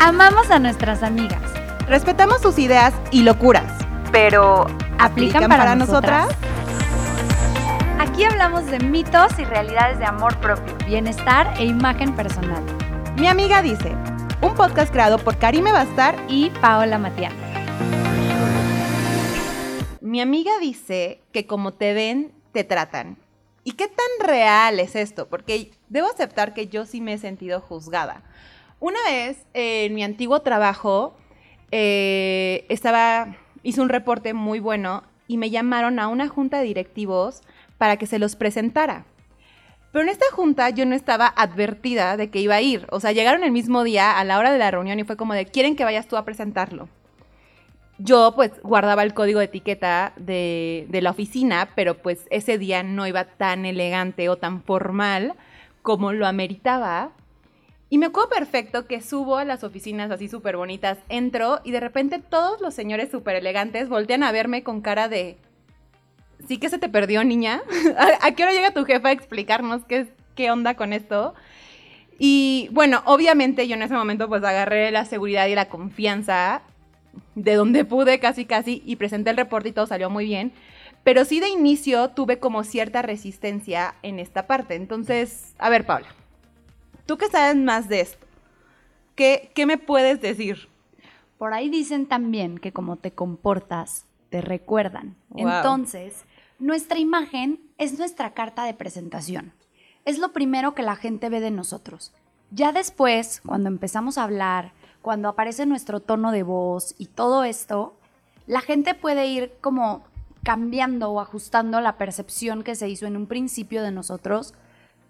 Amamos a nuestras amigas. Respetamos sus ideas y locuras, pero ¿aplican, para, nosotras? Aquí hablamos de mitos y realidades de amor propio, bienestar e imagen personal. Mi amiga dice, un podcast creado por Karime Bastar y Paola Matián. Mi amiga dice que como te ven, te tratan. ¿Y qué tan real es esto? Porque debo aceptar que yo sí me he sentido juzgada. Una vez en mi antiguo trabajo eh, estaba, hice un reporte muy bueno y me llamaron a una junta de directivos para que se los presentara. Pero en esta junta yo no estaba advertida de que iba a ir. O sea, llegaron el mismo día a la hora de la reunión y fue como de, quieren que vayas tú a presentarlo. Yo pues guardaba el código de etiqueta de, de la oficina, pero pues ese día no iba tan elegante o tan formal como lo ameritaba. Y me acuerdo perfecto que subo a las oficinas así súper bonitas, entro y de repente todos los señores súper elegantes voltean a verme con cara de, ¿sí que se te perdió, niña? ¿A, qué hora llega tu jefa a explicarnos qué, qué onda con esto? Y bueno, obviamente yo en ese momento pues agarré la seguridad y la confianza de donde pude casi casi y presenté el reporte y todo salió muy bien. Pero sí de inicio tuve como cierta resistencia en esta parte. Entonces, a ver, Paula, tú que sabes más de esto, ¿qué, qué me puedes decir? Por ahí dicen también que como te comportas, te recuerdan. Entonces, nuestra imagen es nuestra carta de presentación. Es lo primero que la gente ve de nosotros. Ya después, cuando empezamos a hablar, cuando aparece nuestro tono de voz y todo esto, la gente puede ir como cambiando o ajustando la percepción que se hizo en un principio de nosotros,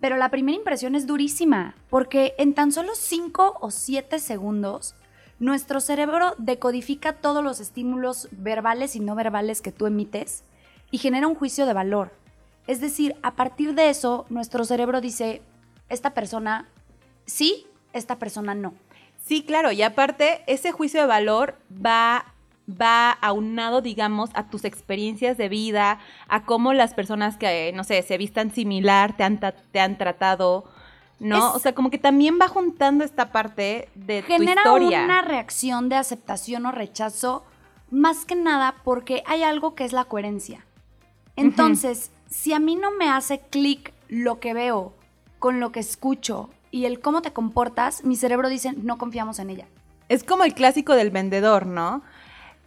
pero la primera impresión es durísima, porque en tan solo 5 o 7 segundos nuestro cerebro decodifica todos los estímulos verbales y no verbales que tú emites y genera un juicio de valor. Es decir, a partir de eso, nuestro cerebro dice, esta persona sí, esta persona no. Sí, claro, y aparte, ese juicio de valor va va aunado, digamos, a tus experiencias de vida, a cómo las personas que, no sé, se vistan similar, te han, te han tratado, ¿no? o sea, como que también va juntando esta parte de tu historia. Genera una reacción de aceptación o rechazo, más que nada porque hay algo que es la coherencia. Entonces, si a mí no me hace clic lo que veo con lo que escucho y el cómo te comportas, mi cerebro dice, no confiamos en ella. Es como el clásico del vendedor, ¿no?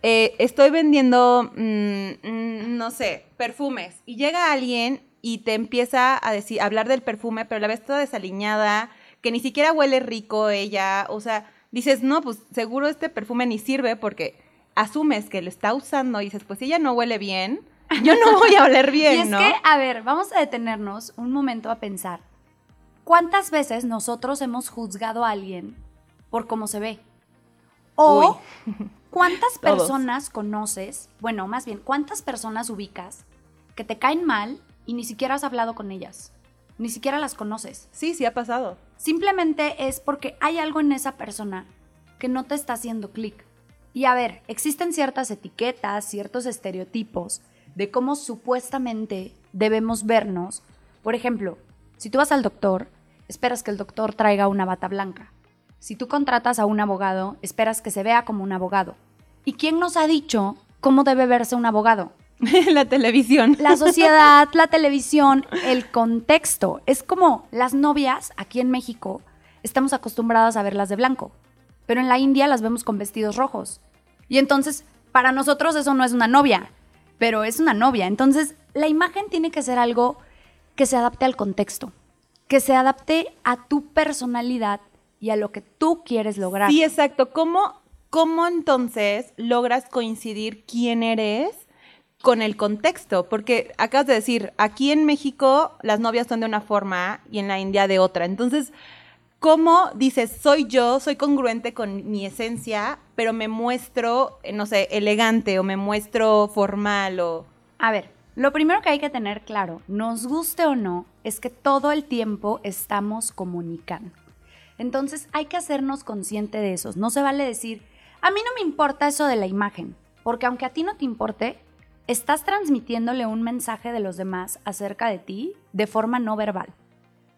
Eh, estoy vendiendo, mm, mm, no sé, perfumes, y llega alguien y te empieza a decir, hablar del perfume, pero la ves toda desaliñada, que ni siquiera huele rico ella, o sea, dices, no, pues seguro este perfume ni sirve porque asumes que lo está usando y dices, pues si ella no huele bien, yo no voy a oler bien, y es que, a ver, vamos a detenernos un momento a pensar. ¿Cuántas veces nosotros hemos juzgado a alguien por cómo se ve? O ¿cuántas personas conoces? Bueno, más bien, ¿cuántas personas ubicas que te caen mal y ni siquiera has hablado con ellas. Ni siquiera las conoces. Sí, sí ha pasado. Simplemente es porque hay algo en esa persona que no te está haciendo clic. Y a ver, existen ciertas etiquetas, ciertos estereotipos de cómo supuestamente debemos vernos. Por ejemplo, si tú vas al doctor, esperas que el doctor traiga una bata blanca. Si tú contratas a un abogado, esperas que se vea como un abogado. ¿Y quién nos ha dicho cómo debe verse un abogado? la televisión. La sociedad, la televisión, el contexto. Es como las novias aquí en México estamos acostumbradas a verlas de blanco, pero en la India las vemos con vestidos rojos. Y entonces, para nosotros eso no es una novia, pero es una novia. Entonces, la imagen tiene que ser algo que se adapte al contexto, que se adapte a tu personalidad y a lo que tú quieres lograr. Sí, exacto. ¿Cómo, cómo entonces logras coincidir quién eres? con el contexto, porque acabas de decir, aquí en México las novias son de una forma y en la India de otra. Entonces, ¿cómo dices, soy yo, soy congruente con mi esencia, pero me muestro, no sé, elegante o me muestro formal o... A ver, lo primero que hay que tener claro, nos guste o no, es que todo el tiempo estamos comunicando. Entonces hay que hacernos consciente de eso. No se vale decir, a mí no me importa eso de la imagen, porque aunque a ti no te importe, estás transmitiéndole un mensaje de los demás acerca de ti de forma no verbal.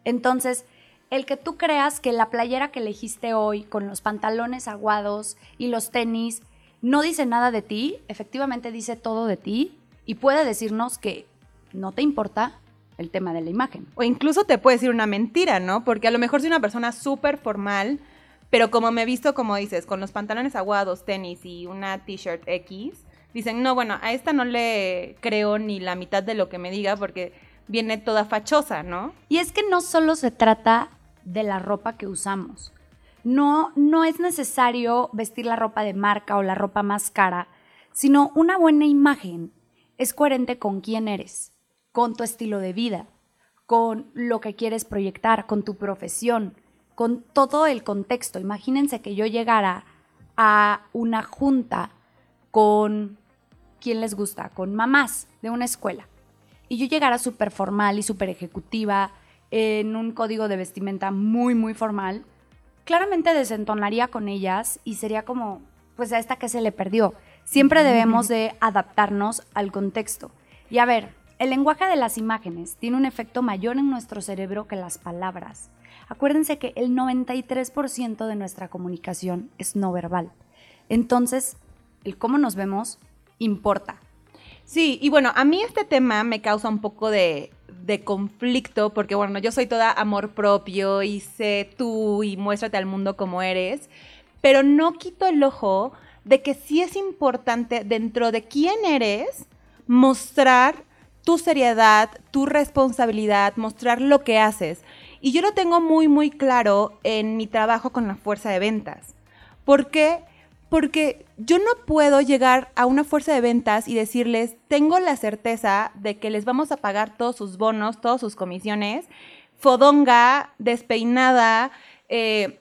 Entonces, el que tú creas que la playera que elegiste hoy con los pantalones aguados y los tenis no dice nada de ti, efectivamente dice todo de ti y puede decirnos que no te importa el tema de la imagen. O incluso te puede decir una mentira, ¿no? Porque a lo mejor soy una persona súper formal, pero como me he visto, como dices, con los pantalones aguados, tenis y una t-shirt X, dicen, no, bueno, a esta no le creo ni la mitad de lo que me diga porque viene toda fachosa, ¿no? Y es que no solo se trata de la ropa que usamos. No, no es necesario vestir la ropa de marca o la ropa más cara, sino una buena imagen es coherente con quién eres, con tu estilo de vida, con lo que quieres proyectar, con tu profesión, con todo el contexto. Imagínense que yo llegara a una junta con, ¿quién les gusta? Con mamás de una escuela. Y yo llegara súper formal y súper ejecutiva, en un código de vestimenta muy, muy formal, claramente desentonaría con ellas y sería como, pues a esta que se le perdió. Siempre debemos de adaptarnos al contexto. Y a ver, el lenguaje de las imágenes tiene un efecto mayor en nuestro cerebro que las palabras. Acuérdense que el 93% de nuestra comunicación es no verbal. Entonces, el cómo nos vemos importa. Sí, y bueno, a mí este tema me causa un poco de, conflicto, porque bueno, yo soy toda amor propio y sé tú y muéstrate al mundo como eres, pero no quito el ojo de que sí es importante dentro de quién eres mostrar tu seriedad, tu responsabilidad, mostrar lo que haces. Y yo lo tengo muy, muy claro en mi trabajo con la fuerza de ventas. ¿Por qué? porque yo no puedo llegar a una fuerza de ventas y decirles, tengo la certeza de que les vamos a pagar todos sus bonos, todas sus comisiones, fodonga, despeinada, eh,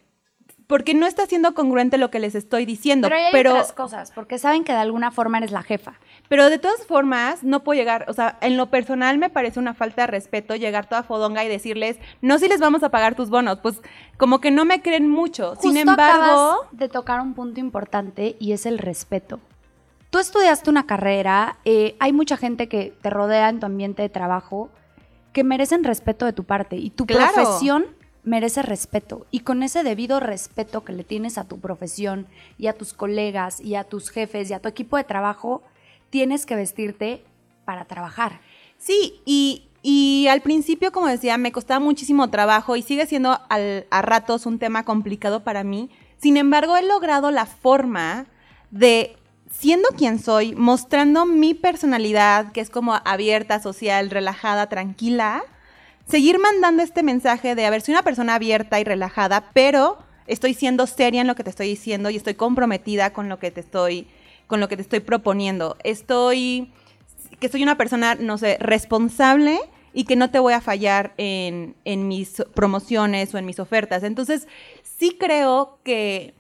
porque no está siendo congruente lo que les estoy diciendo. Pero hay otras cosas, porque saben que de alguna forma eres la jefa. Pero de todas formas, no puedo llegar, o sea, en lo personal me parece una falta de respeto llegar toda fodonga y decirles, no si les vamos a pagar tus bonos, pues como que no me creen mucho. Sin embargo... de tocar un punto importante y es el respeto. Tú estudiaste una carrera, eh, hay mucha gente que te rodea en tu ambiente de trabajo que merecen respeto de tu parte y tu profesión merece respeto. Y con ese debido respeto que le tienes a tu profesión y a tus colegas y a tus jefes y a tu equipo de trabajo, tienes que vestirte para trabajar. Sí, y, al principio, como decía, me costaba muchísimo trabajo y sigue siendo a ratos un tema complicado para mí. Sin embargo, he logrado la forma de, siendo quien soy, mostrando mi personalidad, que es como abierta, social, relajada, tranquila, seguir mandando este mensaje de, a ver, soy una persona abierta y relajada, pero estoy siendo seria en lo que te estoy diciendo y estoy comprometida con lo que te estoy, con lo que te estoy proponiendo. Estoy, que soy una persona, no sé, responsable y que no te voy a fallar en, en mis promociones o en mis ofertas. Entonces, sí creo que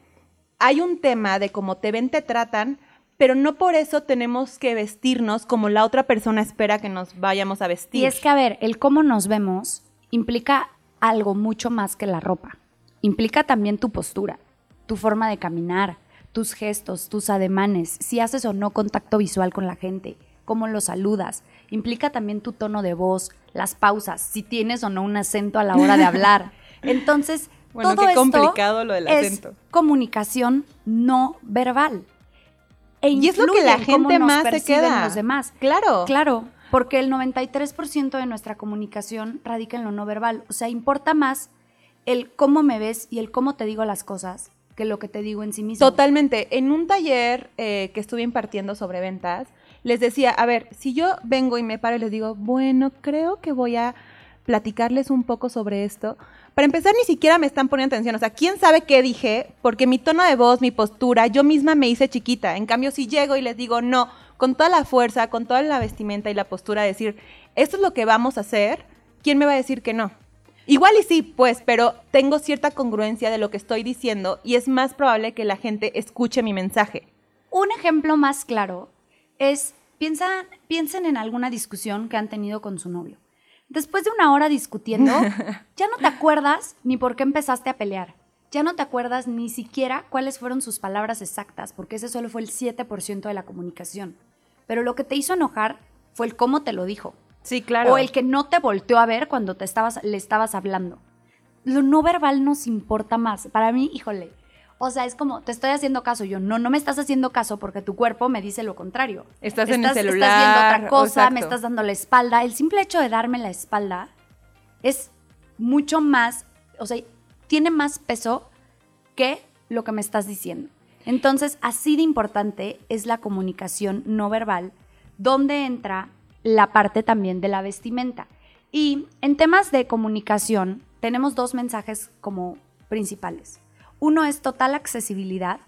hay un tema de cómo te ven, te tratan, pero no por eso tenemos que vestirnos como la otra persona espera que nos vayamos a vestir. Y es que, a ver, el cómo nos vemos implica algo mucho más que la ropa. Implica también tu postura, tu forma de caminar, tus gestos, tus ademanes, si haces o no contacto visual con la gente, cómo lo saludas. Implica también tu tono de voz, las pausas, si tienes o no un acento a la hora de hablar. Entonces, bueno, todo qué complicado lo del acento. Es comunicación no verbal. E y es lo que la gente más se queda. los demás. Claro. Claro, porque el 93% de nuestra comunicación radica en lo no verbal. O sea, importa más el cómo me ves y el cómo te digo las cosas que lo que te digo en sí mismo. Totalmente. En un taller eh, que estuve impartiendo sobre ventas, les decía, a ver, si yo vengo y me paro y les digo, bueno, creo que voy a platicarles un poco sobre esto, para empezar, ni siquiera me están poniendo atención. O sea, ¿quién sabe qué dije? Porque mi tono de voz, mi postura, yo misma me hice chiquita. En cambio, si llego y les digo, no, con toda la fuerza, con toda la vestimenta y la postura, decir, esto es lo que vamos a hacer, ¿quién me va a decir que no? Igual y sí, pues, pero tengo cierta congruencia de lo que estoy diciendo y es más probable que la gente escuche mi mensaje. Un ejemplo más claro es, piensa, piensen en alguna discusión que han tenido con su novio Después de una hora discutiendo, ya no te acuerdas ni por qué empezaste a pelear. Ya no te acuerdas ni siquiera cuáles fueron sus palabras exactas, porque ese solo fue el 7% de la comunicación. Pero lo que te hizo enojar fue el cómo te lo dijo. Sí, claro. O el que no te volteó a ver cuando te estabas, le estabas hablando. lo no verbal nos importa más. Para mí, híjole, o sea, es como, te estoy haciendo caso. Yo, no, no me estás haciendo caso porque tu cuerpo me dice lo contrario. Estás, en el celular. Estás viendo otra cosa, me estás dando la espalda. El simple hecho de darme la espalda es mucho más, o sea, tiene más peso que lo que me estás diciendo. Entonces, así de importante es la comunicación no verbal, donde entra la parte también de la vestimenta. Y en temas de comunicación, tenemos dos mensajes como principales. Uno es total accesibilidad,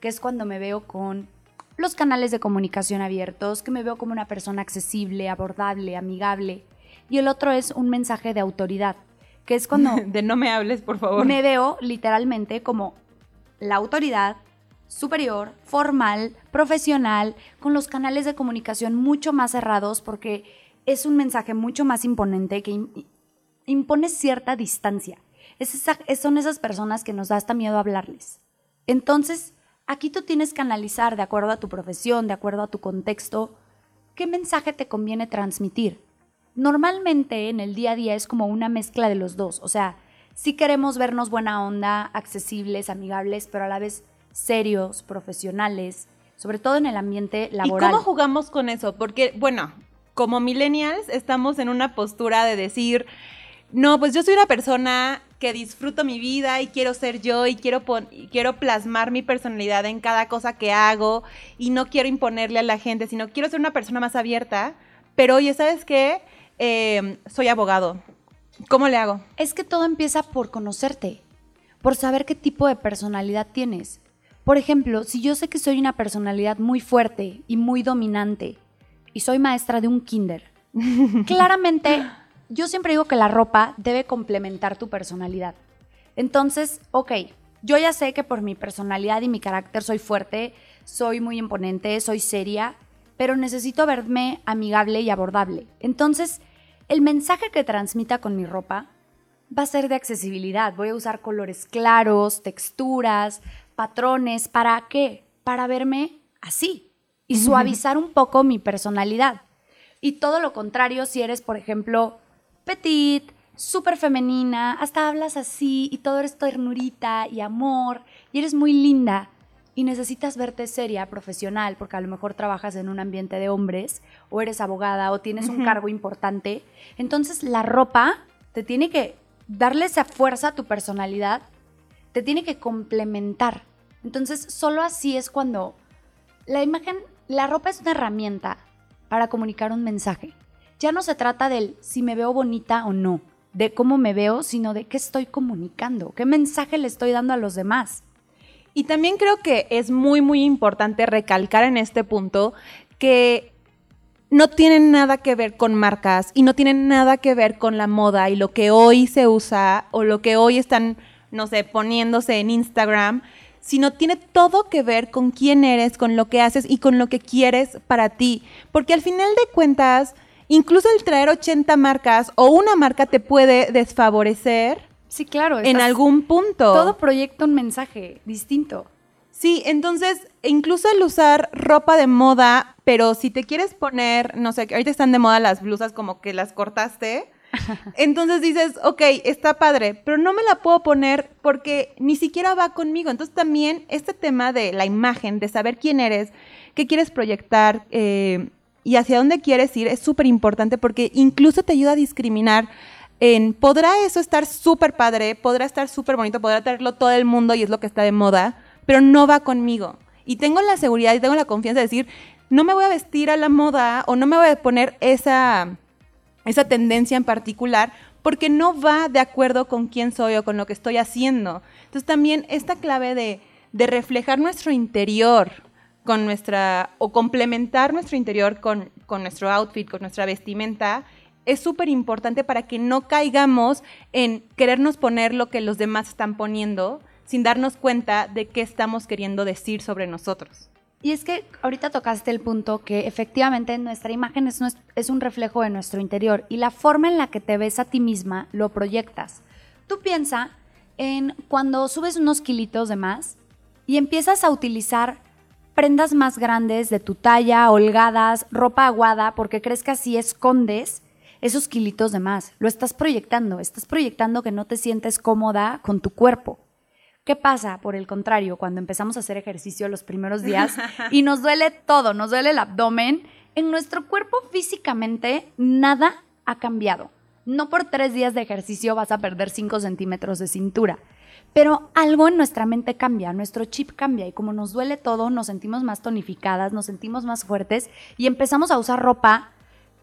que es cuando me veo con los canales de comunicación abiertos, que me veo como una persona accesible, abordable, amigable. Y el otro es un mensaje de autoridad, que es cuando... de no me hables, por favor. Me veo literalmente como la autoridad superior, formal, profesional, con los canales de comunicación mucho más cerrados porque es un mensaje mucho más imponente que impone cierta distancia son esas personas que nos da hasta miedo hablarles. Entonces, aquí tú tienes que analizar de acuerdo a tu profesión, de acuerdo a tu contexto, qué mensaje te conviene transmitir. Normalmente en el día a día es como una mezcla de los dos, o sea, sí queremos vernos buena onda, accesibles, amigables, pero a la vez serios, profesionales, sobre todo en el ambiente laboral. ¿Y cómo jugamos con eso? Porque, bueno, como millennials estamos en una postura de decir, no, pues yo soy una persona que disfruto mi vida y quiero ser yo y quiero, quiero plasmar mi personalidad en cada cosa que hago y no quiero imponerle a la gente, sino quiero ser una persona más abierta. Pero oye, ¿sabes qué? Em, soy abogado. ¿Cómo le hago? Es que todo empieza por conocerte, por saber qué tipo de personalidad tienes. Por ejemplo, si yo sé que soy una personalidad muy fuerte y muy dominante y soy maestra de un kinder, claramente yo siempre digo que la ropa debe complementar tu personalidad. Entonces, ok, yo ya sé que por mi personalidad y mi carácter soy fuerte, soy muy imponente, soy seria, pero necesito verme amigable y abordable. Entonces, el mensaje que transmita con mi ropa va a ser de accesibilidad. Voy a usar colores claros, texturas, patrones. ¿Para qué? Para verme así y suavizar un poco mi personalidad. Y todo lo contrario si eres, por ejemplo, petit, súper femenina, hasta hablas así y todo eres ternurita y amor y eres muy linda y necesitas verte seria, profesional, porque a lo mejor trabajas en un ambiente de hombres o eres abogada o tienes un cargo importante, entonces la ropa te tiene que darle esa fuerza a tu personalidad, te tiene que complementar. Entonces solo así es cuando la imagen, la ropa es una herramienta para comunicar un mensaje ya no se trata del si me veo bonita o no, de cómo me veo, sino de qué estoy comunicando, qué mensaje le estoy dando a los demás. Y también creo que es muy, muy importante recalcar en este punto que no tienen nada que ver con marcas y no tienen nada que ver con la moda y lo que hoy se usa o lo que hoy están, no sé, poniéndose en Instagram, sino tiene todo que ver con quién eres, con lo que haces y con lo que quieres para ti. Porque al final de cuentas, incluso el traer 80 marcas o una marca te puede desfavorecer. Sí, claro. En algún punto. Todo proyecta un mensaje distinto. Sí, entonces, incluso el usar ropa de moda, pero si te quieres poner, no sé, ahorita están de moda las blusas como que las cortaste. Entonces dices, ok, está padre, pero no me la puedo poner porque ni siquiera va conmigo. Entonces también este tema de la imagen, de saber quién eres, qué quieres proyectar, eh, y hacia dónde quieres ir es súper importante porque incluso te ayuda a discriminar en, podrá eso estar súper padre, podrá estar súper bonito, podrá tenerlo todo el mundo y es lo que está de moda, pero no va conmigo. Y tengo la seguridad y tengo la confianza de decir, no me voy a vestir a la moda o no me voy a poner esa, esa tendencia en particular porque no va de acuerdo con quién soy o con lo que estoy haciendo. Entonces también esta clave de, de reflejar nuestro interior, con nuestra, o complementar nuestro interior con, con nuestro outfit, con nuestra vestimenta, es súper importante para que no caigamos en querernos poner lo que los demás están poniendo sin darnos cuenta de qué estamos queriendo decir sobre nosotros. Y es que ahorita tocaste el punto que efectivamente nuestra imagen es, es un reflejo de nuestro interior y la forma en la que te ves a ti misma lo proyectas. Tú piensa en cuando subes unos kilitos de más y empiezas a utilizar prendas más grandes de tu talla, holgadas, ropa aguada, porque crees que así escondes esos kilitos de más. Lo estás proyectando, estás proyectando que no te sientes cómoda con tu cuerpo. ¿Qué pasa? Por el contrario, cuando empezamos a hacer ejercicio los primeros días y nos duele todo, nos duele el abdomen, en nuestro cuerpo físicamente nada ha cambiado. No por tres días de ejercicio vas a perder 5 centímetros de cintura, pero algo en nuestra mente cambia, nuestro chip cambia y como nos duele todo, nos sentimos más tonificadas, nos sentimos más fuertes y empezamos a usar ropa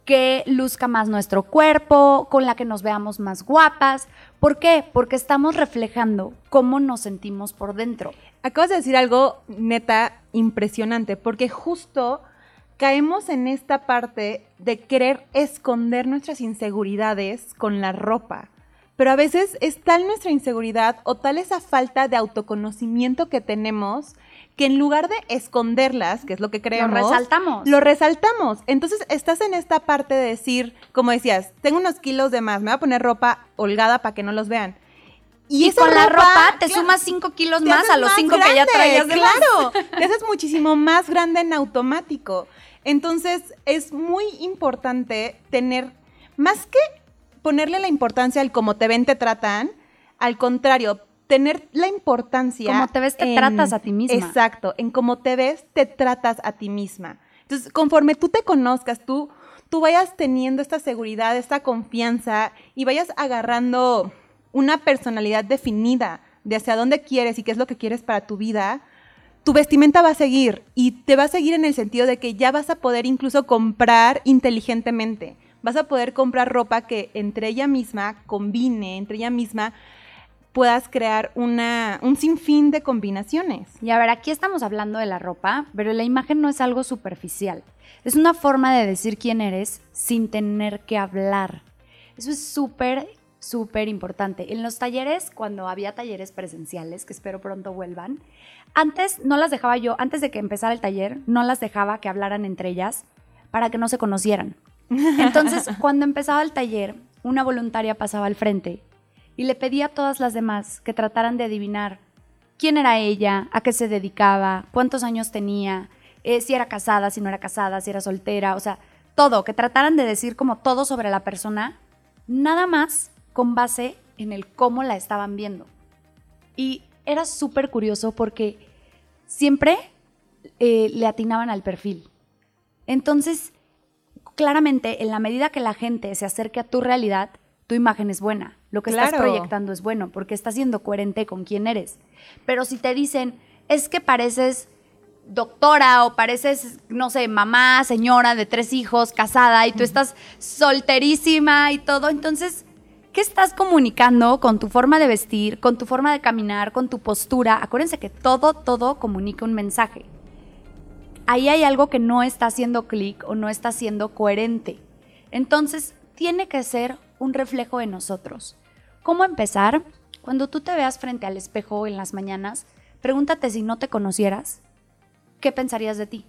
que luzca más nuestro cuerpo, con la que nos veamos más guapas. ¿Por qué? Porque estamos reflejando cómo nos sentimos por dentro. Acabas de decir algo neta impresionante, porque justo caemos en esta parte de querer esconder nuestras inseguridades con la ropa. Pero a veces es tal nuestra inseguridad o tal esa falta de autoconocimiento que tenemos que en lugar de esconderlas, que es lo que creemos, lo resaltamos. Lo resaltamos. Entonces estás en esta parte de decir, como decías, tengo unos kilos de más, me voy a poner ropa holgada para que no los vean. Y, con la ropa te sumas 5 kilos más a los 5 que ya traías de Claro, te haces muchísimo más grande en automático. Entonces es muy importante tener, más que ponerle la importancia al cómo te ven, te tratan, al contrario, tener la importancia. Como te ves, te tratas a ti misma. Exacto, en cómo te ves, te tratas a ti misma. Entonces, conforme tú te conozcas, tú, tú vayas teniendo esta seguridad, esta confianza y vayas agarrando una personalidad definida de hacia dónde quieres y qué es lo que quieres para tu vida, tu vestimenta va a seguir y te va a seguir en el sentido de que ya vas a poder incluso comprar inteligentemente. Vas a poder comprar ropa que entre ella misma combine, entre ella misma puedas crear una, un sinfín de combinaciones. Y a ver, aquí estamos hablando de la ropa, pero la imagen no es algo superficial. Es una forma de decir quién eres sin tener que hablar. Eso es súper, súper importante. En los talleres, cuando había talleres presenciales, que espero pronto vuelvan, antes no las dejaba yo, antes de que empezara el taller, no las dejaba que hablaran entre ellas para que no se conocieran. Entonces, cuando empezaba el taller, una voluntaria pasaba al frente y le pedí a todas las demás que trataran de adivinar quién era ella, a qué se dedicaba, cuántos años tenía, eh, si era casada, si no era casada, si era soltera, o sea, todo, que trataran de decir como todo sobre la persona, nada más con base en el cómo la estaban viendo. Y era súper curioso porque siempre eh, le atinaban al perfil. Entonces, claramente, en la medida que la gente se acerque a tu realidad, tu imagen es buena, lo que estás proyectando es bueno, porque estás siendo coherente con quién eres. Pero si te dicen, es que pareces doctora o pareces, no sé, mamá, señora de tres hijos, casada, y tú estás solterísima y todo, entonces, ¿qué estás comunicando con tu forma de vestir, con tu forma de caminar, con tu postura? Acuérdense que todo, todo comunica un mensaje. Ahí hay algo que no está haciendo clic o no está siendo coherente. Entonces, tiene que ser un reflejo de nosotros. ¿Cómo empezar? Cuando tú te veas frente al espejo en las mañanas, pregúntate si no te conocieras, ¿qué pensarías de ti?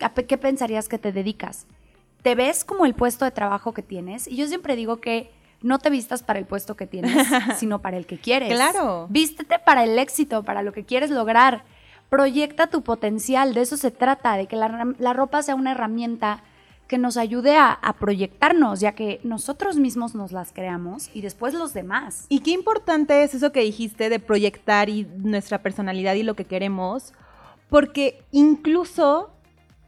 ¿A qué pensarías que te dedicas? ¿Te ves como el puesto de trabajo que tienes? Y yo siempre digo que no te vistas para el puesto que tienes, sino para el que quieres. Claro. Vístete para el éxito, para lo que quieres lograr. Proyecta tu potencial, de eso se trata, de que la, ropa sea una herramienta que nos ayude a, proyectarnos, ya que nosotros mismos nos las creamos y después los demás. Y qué importante es eso que dijiste de proyectar y nuestra personalidad y lo que queremos, porque incluso,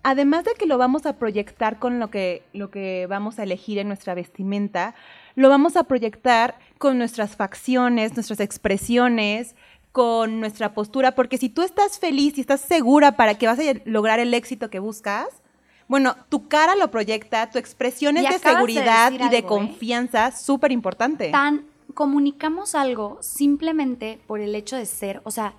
además de que lo vamos a proyectar con lo que, lo que vamos a elegir en nuestra vestimenta, lo vamos a proyectar con nuestras facciones, nuestras expresiones, con nuestra postura, porque si tú estás feliz y estás segura para que vas a lograr el éxito que buscas, bueno, tu cara lo proyecta, tu expresión es de seguridad y de ¿eh? confianza, súper importante. Tan comunicamos algo simplemente por el hecho de ser, o sea,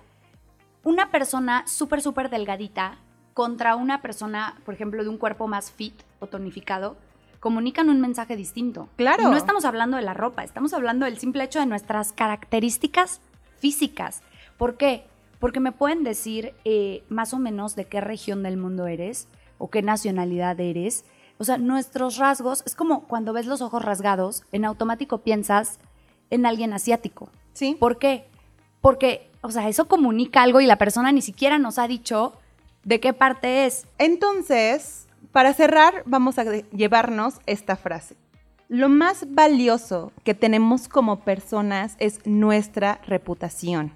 una persona súper, súper delgadita contra una persona, por ejemplo, de un cuerpo más fit o tonificado, comunican un mensaje distinto. Claro. no estamos hablando de la ropa, estamos hablando del simple hecho de nuestras características físicas. ¿Por qué? Porque me pueden decir eh, más o menos de qué región del mundo eres, o qué nacionalidad eres. O sea, nuestros rasgos, es como cuando ves los ojos rasgados, en automático piensas en alguien asiático. ¿Sí? ¿Por qué? Porque, o sea, eso comunica algo y la persona ni siquiera nos ha dicho de qué parte es. Entonces, para cerrar, vamos a llevarnos esta frase. Lo más valioso que tenemos como personas es nuestra reputación.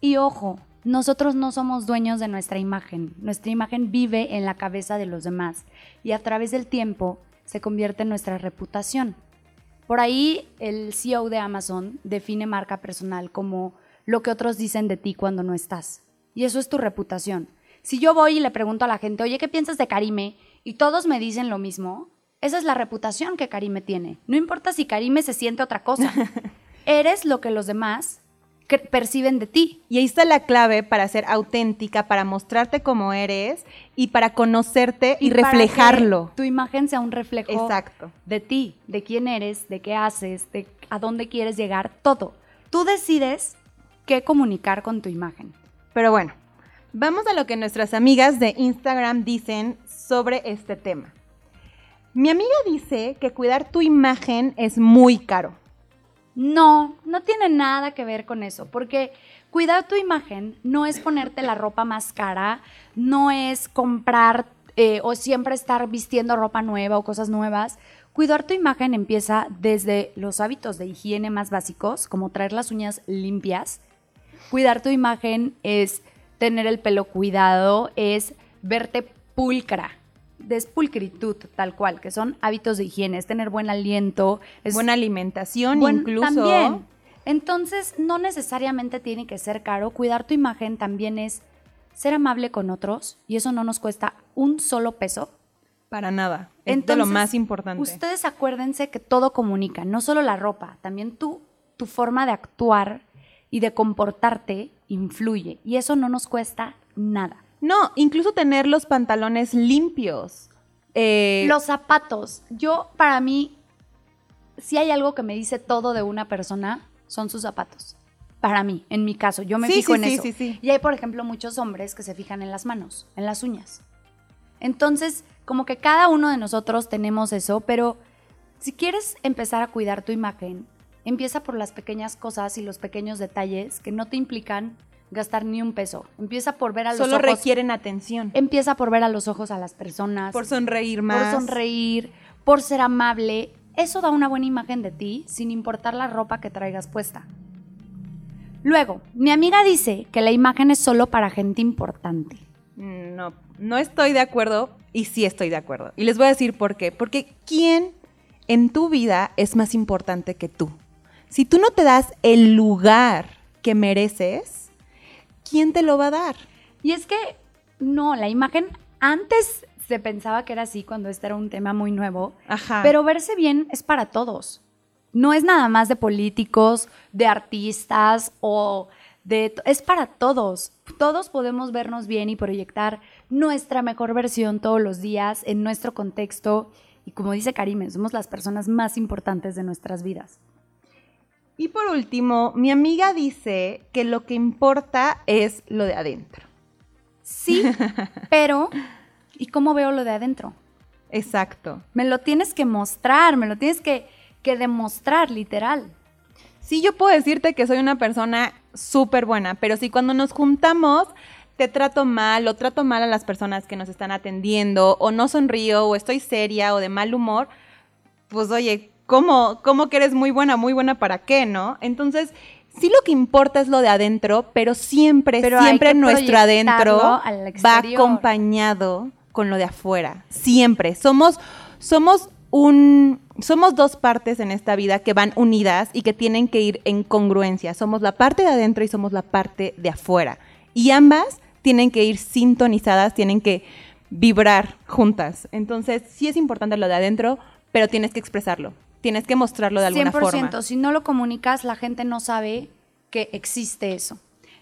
Y ojo, nosotros no somos dueños de nuestra imagen. Nuestra imagen vive en la cabeza de los demás y a través del tiempo se convierte en nuestra reputación. Por ahí el CEO de Amazon define marca personal como lo que otros dicen de ti cuando no estás. Y eso es tu reputación. Si yo voy y le pregunto a la gente, oye, ¿qué piensas de Karime? Y todos me dicen lo mismo, esa es la reputación que Karime tiene. No importa si Karime se siente otra cosa. Eres lo que los demás perciben de ti. Y ahí está la clave para ser auténtica, para mostrarte como eres y para conocerte y, reflejarlo. tu imagen sea un reflejo Exacto. de ti, de quién eres, de qué haces, de a dónde quieres llegar, todo. Tú decides qué comunicar con tu imagen. Pero bueno, vamos a lo que nuestras amigas de Instagram dicen sobre este tema. Mi amiga dice que cuidar tu imagen es muy caro. No, no tiene nada que ver con eso, porque cuidar tu imagen no es ponerte la ropa más cara, no es comprar eh, o siempre estar vistiendo ropa nueva o cosas nuevas. Cuidar tu imagen empieza desde los hábitos de higiene más básicos, como traer las uñas limpias. Cuidar tu imagen es tener el pelo cuidado, es verte pulcra, despulcritud, tal cual, que son hábitos de higiene, es tener buen aliento, es buena alimentación incluso. También. Entonces, no necesariamente tiene que ser caro. Cuidar tu imagen también es ser amable con otros y eso no nos cuesta un solo peso. Para nada. Es de lo más importante. Ustedes acuérdense que todo comunica, no solo la ropa, también tú, tu forma de actuar y de comportarte influye y eso no nos cuesta nada. No, incluso tener los pantalones limpios. Eh, los zapatos. Yo, para mí, si hay algo que me dice todo de una persona, son sus zapatos. Para mí, en mi caso, yo me fijo en eso. Y hay, por ejemplo, muchos hombres que se fijan en las manos, en las uñas. Entonces, como que cada uno de nosotros tenemos eso, pero si quieres empezar a cuidar tu imagen, empieza por las pequeñas cosas y los pequeños detalles que no te implican gastar ni un peso. Empieza por ver a los ojos. Solo requieren atención. Empieza por ver a los ojos a las personas. Por sonreír más. Por sonreír, por ser amable. Eso da una buena imagen de ti, sin importar la ropa que traigas puesta. Luego, mi amiga dice que la imagen es solo para gente importante. No, no estoy de acuerdo y sí estoy de acuerdo. Y les voy a decir por qué. Porque ¿quién en tu vida es más importante que tú? Si tú no te das el lugar que mereces, ¿quién te lo va a dar? Y es que, no, la imagen antes se pensaba que era así cuando este era un tema muy nuevo, Ajá. pero verse bien es para todos. No es nada más de políticos, de artistas o de... Es para todos. Todos podemos vernos bien y proyectar nuestra mejor versión todos los días en nuestro contexto. Y como dice Karime, somos las personas más importantes de nuestras vidas. Y por último, mi amiga dice que lo que importa es lo de adentro. Sí, pero ¿y cómo veo lo de adentro? Exacto. Me lo tienes que mostrar, me lo tienes que, que demostrar, literal. Sí, yo puedo decirte que soy una persona súper buena, pero si cuando nos juntamos te trato mal o trato mal a las personas que nos están atendiendo o no sonrío o estoy seria o de mal humor, pues oye, ¿cómo, cómo que eres muy buena, muy buena para qué, no? Entonces, sí lo que importa es lo de adentro, pero siempre, siempre nuestro adentro va acompañado con lo de afuera. Siempre. Somos, somos un, somos dos partes en esta vida que van unidas y que tienen que ir en congruencia. Somos la parte de adentro y somos la parte de afuera. Y ambas tienen que ir sintonizadas, tienen que vibrar juntas. Entonces, sí es importante lo de adentro, pero tienes que expresarlo. Tienes que mostrarlo de alguna 100%, forma. Si no lo comunicas, la gente no sabe que existe eso.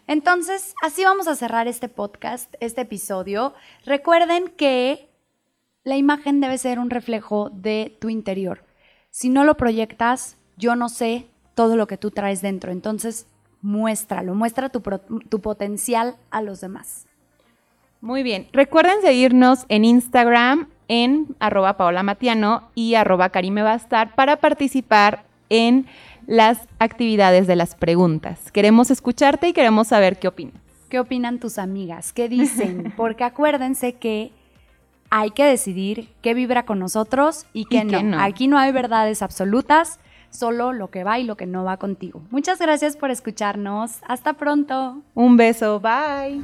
Entonces, así vamos a cerrar este podcast, este episodio. Recuerden que la imagen debe ser un reflejo de tu interior. Si no lo proyectas, yo no sé todo lo que tú traes dentro. Entonces, muéstralo, muestra tu, tu potencial a los demás. Muy bien. Recuerden seguirnos en Instagram en arroba Paola Matiano y arroba Karime Bastar para participar en las actividades de las preguntas. Queremos escucharte y queremos saber qué opinas. ¿Qué opinan tus amigas? ¿Qué dicen? Porque acuérdense que hay que decidir qué vibra con nosotros y qué, no. Aquí no hay verdades absolutas, solo lo que va y lo que no va contigo. Muchas gracias por escucharnos. Hasta pronto. Un beso. Bye.